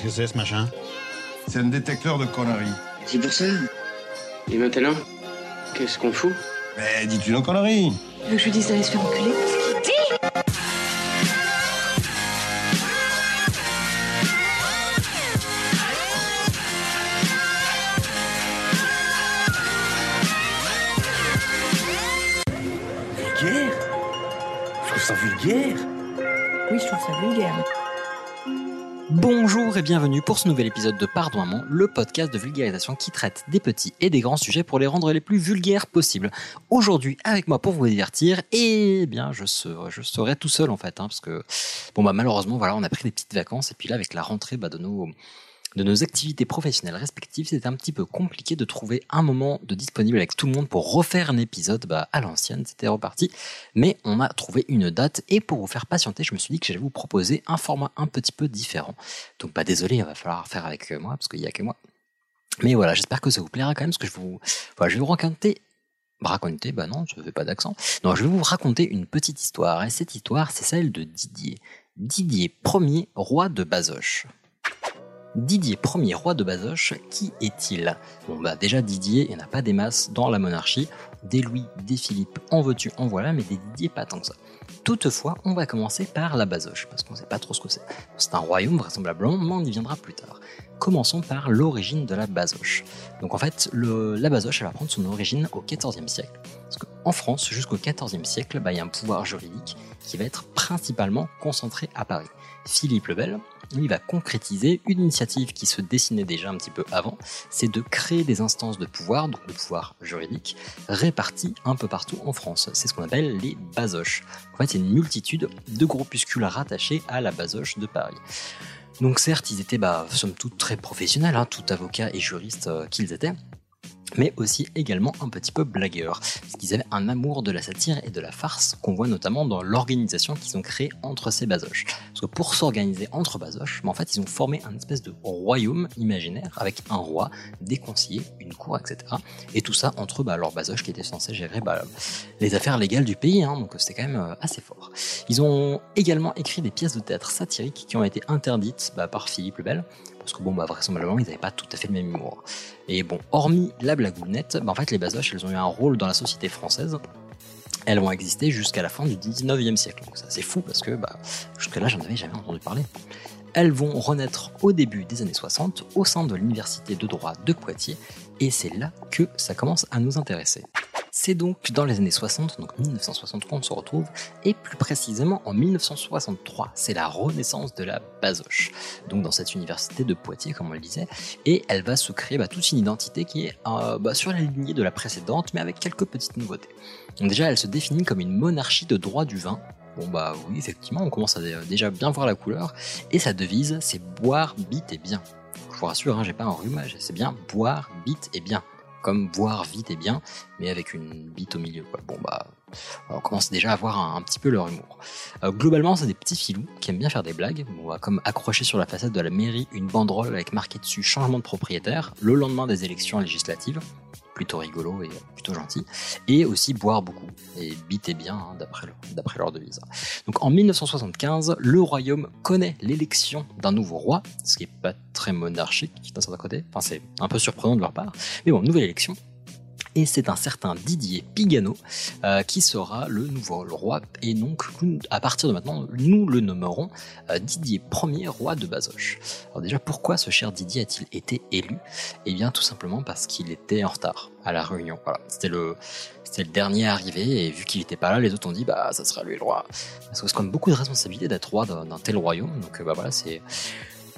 Qu'est-ce que c'est ce machin? C'est un détecteur de conneries. C'est pour ça. Et maintenant, qu'est-ce qu'on fout? Mais dis-tu nos conneries Tu veux que je lui dise d'aller se faire enculer Vulgaire? Je trouve ça vulgaire Oui, je trouve ça vulgaire. Bonjour et bienvenue pour ce nouvel épisode de Pardon Maman, le podcast de vulgarisation qui traite des petits et des grands sujets pour les rendre les plus vulgaires possibles. Aujourd'hui, avec moi pour vous divertir, et bien je serai, je serai tout seul en fait, hein, parce que bon bah malheureusement voilà, on a pris des petites vacances et puis là avec la rentrée bah, de nos de nos activités professionnelles respectives, c'était un petit peu compliqué de trouver un moment de disponible avec tout le monde pour refaire un épisode bah, à l'ancienne, c'était reparti. Mais on a trouvé une date et pour vous faire patienter, je me suis dit que j'allais vous proposer un format un petit peu différent. Donc pas désolé, il va falloir faire avec moi parce qu'il n'y a que moi. Mais voilà, j'espère que ça vous plaira quand même, parce que je, vous, voilà, vais vous raconter raconter, bah non, je ne fais pas d'accent. Non, je vais vous raconter une petite histoire, et cette histoire, c'est celle de Didier. Didier Ier, roi de Bazoche. Didier Ier, roi de Bazoche, qui est-il? Bon bah déjà Didier, il pas des masses dans la monarchie. Des Louis, des Philippe, en veux-tu, en voilà, mais des Didier pas tant que ça. Toutefois, on va commencer par la Bazoche, parce qu'on ne sait pas trop ce que c'est. C'est un royaume vraisemblablement, mais on y viendra plus tard. Commençons par l'origine de la Bazoche. Donc en fait, la Bazoche, elle va prendre son origine au XIVe siècle. Parce qu'en France, jusqu'au XIVe siècle, bah, il y a un pouvoir juridique qui va être principalement concentré à Paris. Philippe le Bel, il va concrétiser une initiative qui se dessinait déjà un petit peu avant, c'est de créer des instances de pouvoir, donc de pouvoir juridique, réparties un peu partout en France. C'est ce qu'on appelle les basoches. En fait, c'est une multitude de groupuscules rattachés à la basoche de Paris. Donc certes, ils étaient, bah, somme toute, très professionnels, hein, tout avocat et juriste euh, qu'ils étaient, mais aussi également un petit peu blagueurs, parce qu'ils avaient un amour de la satire et de la farce qu'on voit notamment dans l'organisation qu'ils ont créée entre ces basoches. Parce que pour s'organiser entre basoches, en fait, ils ont formé un espèce de royaume imaginaire avec un roi, des conseillers, une cour, etc. Et tout ça entre bah, leurs basoches qui étaient censés gérer bah, les affaires légales du pays, hein, donc c'était quand même euh, assez fort. Ils ont également écrit des pièces de théâtre satiriques qui ont été interdites par Philippe le Bel, parce que bon, bah, vraisemblablement, ils n'avaient pas tout à fait le même humour. Et bon, hormis la blagounette, bah, en fait, les basoches, elles ont eu un rôle dans la société française. Elles vont exister jusqu'à la fin du 19e siècle. Donc ça, c'est fou parce que bah, jusque-là, j'en avais jamais entendu parler. Elles vont renaître au début des années 60 au sein de l'université de droit de Poitiers, et c'est là que ça commence à nous intéresser. C'est donc dans les années 60, donc 1960 qu'on se retrouve, et plus précisément en 1963, c'est la renaissance de la basoche, donc dans cette université de Poitiers, comme on le disait, et elle va se créer bah, toute une identité qui est euh, bah, sur la lignée de la précédente, mais avec quelques petites nouveautés. Donc déjà, elle se définit comme une monarchie de droit du vin, Bon bah oui, effectivement, on commence à déjà bien voir la couleur. Et sa devise, c'est boire, bite et bien. Je vous rassure, hein, j'ai pas un rhume, c'est bien boire, bite et bien comme boire vite et bien, mais avec une bite au milieu. Bon bah, on commence déjà à voir un, petit peu leur humour. Euh, globalement, c'est des petits filous qui aiment bien faire des blagues. On va comme accrocher sur la façade de la mairie une banderole avec marqué dessus changement de propriétaire le lendemain des élections législatives. Plutôt rigolo et plutôt gentil. Et aussi boire beaucoup. Et biter bien, hein, d'après leur devise. Donc en 1975, le royaume connaît l'élection d'un nouveau roi, ce qui est pas très monarchique d'un certain côté. Enfin, c'est un peu surprenant de leur part. Mais bon, nouvelle élection et c'est un certain Didier Pigano euh, qui sera le nouveau roi. Et donc, à partir de maintenant, nous le nommerons euh, Didier Ier roi de Bazoche. Alors déjà, pourquoi ce cher Didier a-t-il été élu? Eh bien, tout simplement parce qu'il était en retard à la réunion. Voilà, c'était le c'était le dernier arrivé et vu qu'il n'était pas là, les autres ont dit bah ça sera lui le roi. Parce que c'est comme beaucoup de responsabilités d'être roi d'un tel royaume. Donc euh, bah voilà, c'est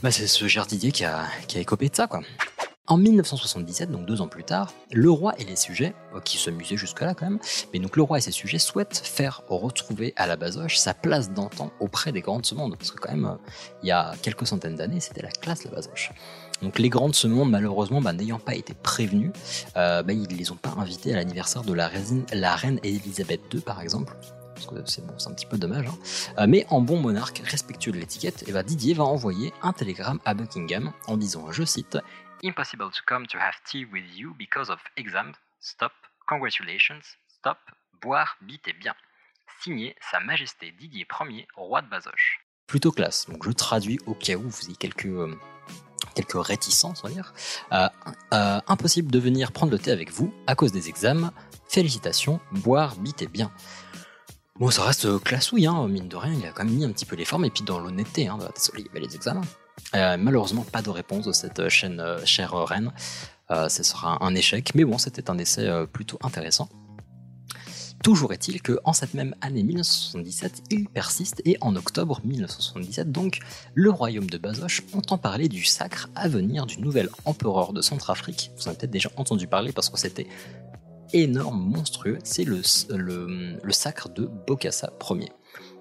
bah, c'est ce cher Didier qui a qui a écopé de ça quoi. En 1977, donc deux ans plus tard, le roi et les sujets, euh, qui se musaient jusque-là quand même, mais donc le roi et ses sujets souhaitent faire retrouver à la Bazoche sa place d'antan auprès des grands de ce parce que quand même, euh, il y a quelques centaines d'années, c'était la classe la Bazoche. Donc les grands de ce malheureusement, bah, n'ayant pas été prévenus, euh, bah, ils ne les ont pas invités à l'anniversaire de la reine, la reine Elisabeth II, par exemple, parce que c'est un petit peu dommage. Hein. Euh, mais en bon monarque respectueux de l'étiquette, et bah, Didier va envoyer un télégramme à Buckingham en disant, je cite, Impossible to come to have tea with you because of exams. Stop. Congratulations. Stop. Boire, bite et bien. Signé Sa Majesté Didier Ier, roi de Bazoche. Plutôt classe. Donc je traduis au cas où vous ayez quelques, euh, quelques réticences, on va dire. Euh, impossible de venir prendre le thé avec vous à cause des examens. Félicitations, boire, bitez bien. Bon, ça reste classouille, hein, mine de rien, il a quand même mis un petit peu les formes, et puis dans l'honnêteté, hein, désolé, il y avait les examens. Euh, malheureusement, pas de réponse de cette chaîne euh, chère reine. Euh, ce sera un échec, mais bon, c'était un essai euh, plutôt intéressant. Toujours est-il que en cette même année 1977, il persiste et en octobre 1977, donc, le royaume de Basoche entend parler du sacre à venir du nouvel empereur de Centrafrique. Vous en avez peut-être déjà entendu parler parce que c'était énorme, monstrueux. C'est le, le, sacre de Bokassa Ier.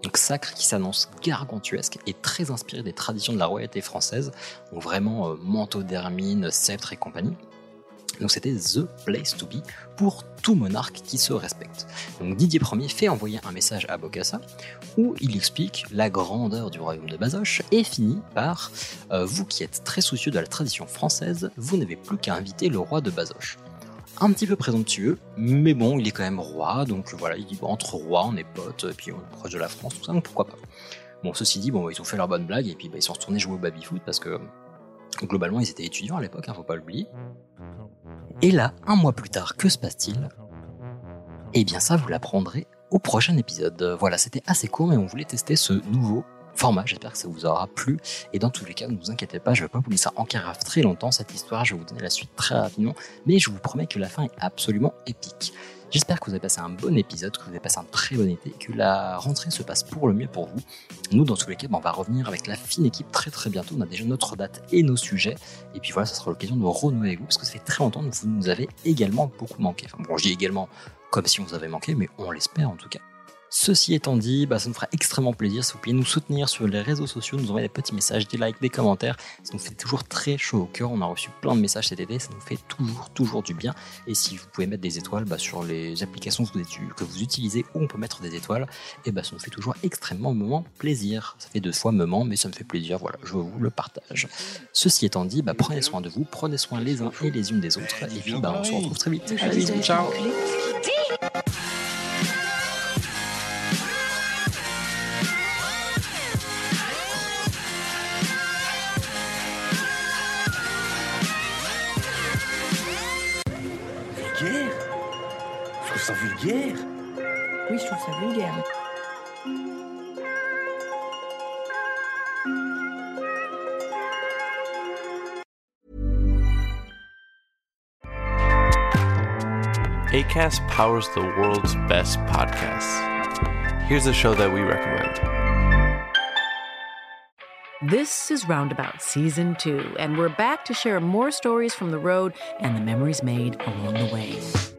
Donc sacre qui s'annonce gargantuesque et très inspiré des traditions de la royauté française, donc vraiment euh, manteau d'hermine, sceptre et compagnie. Donc c'était the place to be pour tout monarque qui se respecte. Donc Didier Ier fait envoyer un message à Bokassa où il explique la grandeur du royaume de Basoche et finit par euh, vous qui êtes très soucieux de la tradition française, vous n'avez plus qu'à inviter le roi de Basoche. Un petit peu présomptueux, mais bon, il est quand même roi, donc voilà, il dit entre rois, on est potes, et puis on est proche de la France, tout ça, donc pourquoi pas. Bon, ceci dit, bon, ils ont fait leur bonne blague, et puis bah, ils sont retournés jouer au baby-foot parce que globalement, ils étaient étudiants à l'époque, hein, faut pas l'oublier. Et là, un mois plus tard, que se passe-t-il? Eh bien, ça, vous l'apprendrez au prochain épisode. Voilà, c'était assez court, mais on voulait tester ce nouveau format. J'espère que ça vous aura plu. Et dans tous les cas, ne vous inquiétez pas, je ne vais pas vous laisser en carafe très longtemps cette histoire. Je vais vous donner la suite très rapidement. Mais je vous promets que la fin est absolument épique. J'espère que vous avez passé un bon épisode, que vous avez passé un très bon été, que la rentrée se passe pour le mieux pour vous. Nous, dans tous les cas, ben, on va revenir avec la fine équipe très très bientôt. On a déjà notre date et nos sujets. Et puis voilà, ça sera l'occasion de renouer avec vous parce que ça fait très longtemps que vous nous avez également beaucoup manqué. Enfin bon, je dis également comme si on vous avait manqué, mais on l'espère en tout cas. Ceci étant dit, bah, ça nous fera extrêmement plaisir si vous pouvez nous soutenir sur les réseaux sociaux, nous envoyer des petits messages, des likes, des commentaires. Ça nous fait toujours très chaud au cœur. On a reçu plein de messages cet été, ça nous fait toujours, toujours du bien. Et si vous pouvez mettre des étoiles bah, sur les applications que vous utilisez où on peut mettre des étoiles, et bah, ça nous fait toujours extrêmement moment plaisir. Ça fait deux fois moment, mais ça me fait plaisir. Voilà, je vous le partage. Ceci étant dit, bah, prenez soin de vous, prenez soin les uns et les unes des autres. Et puis bah, on se retrouve très vite. Allez, ciao. Oui, je vulgaire. ACAST powers the world's best podcasts. Here's a show that we recommend. This is Roundabout Season 2, and we're back to share more stories from the road and the memories made along the way.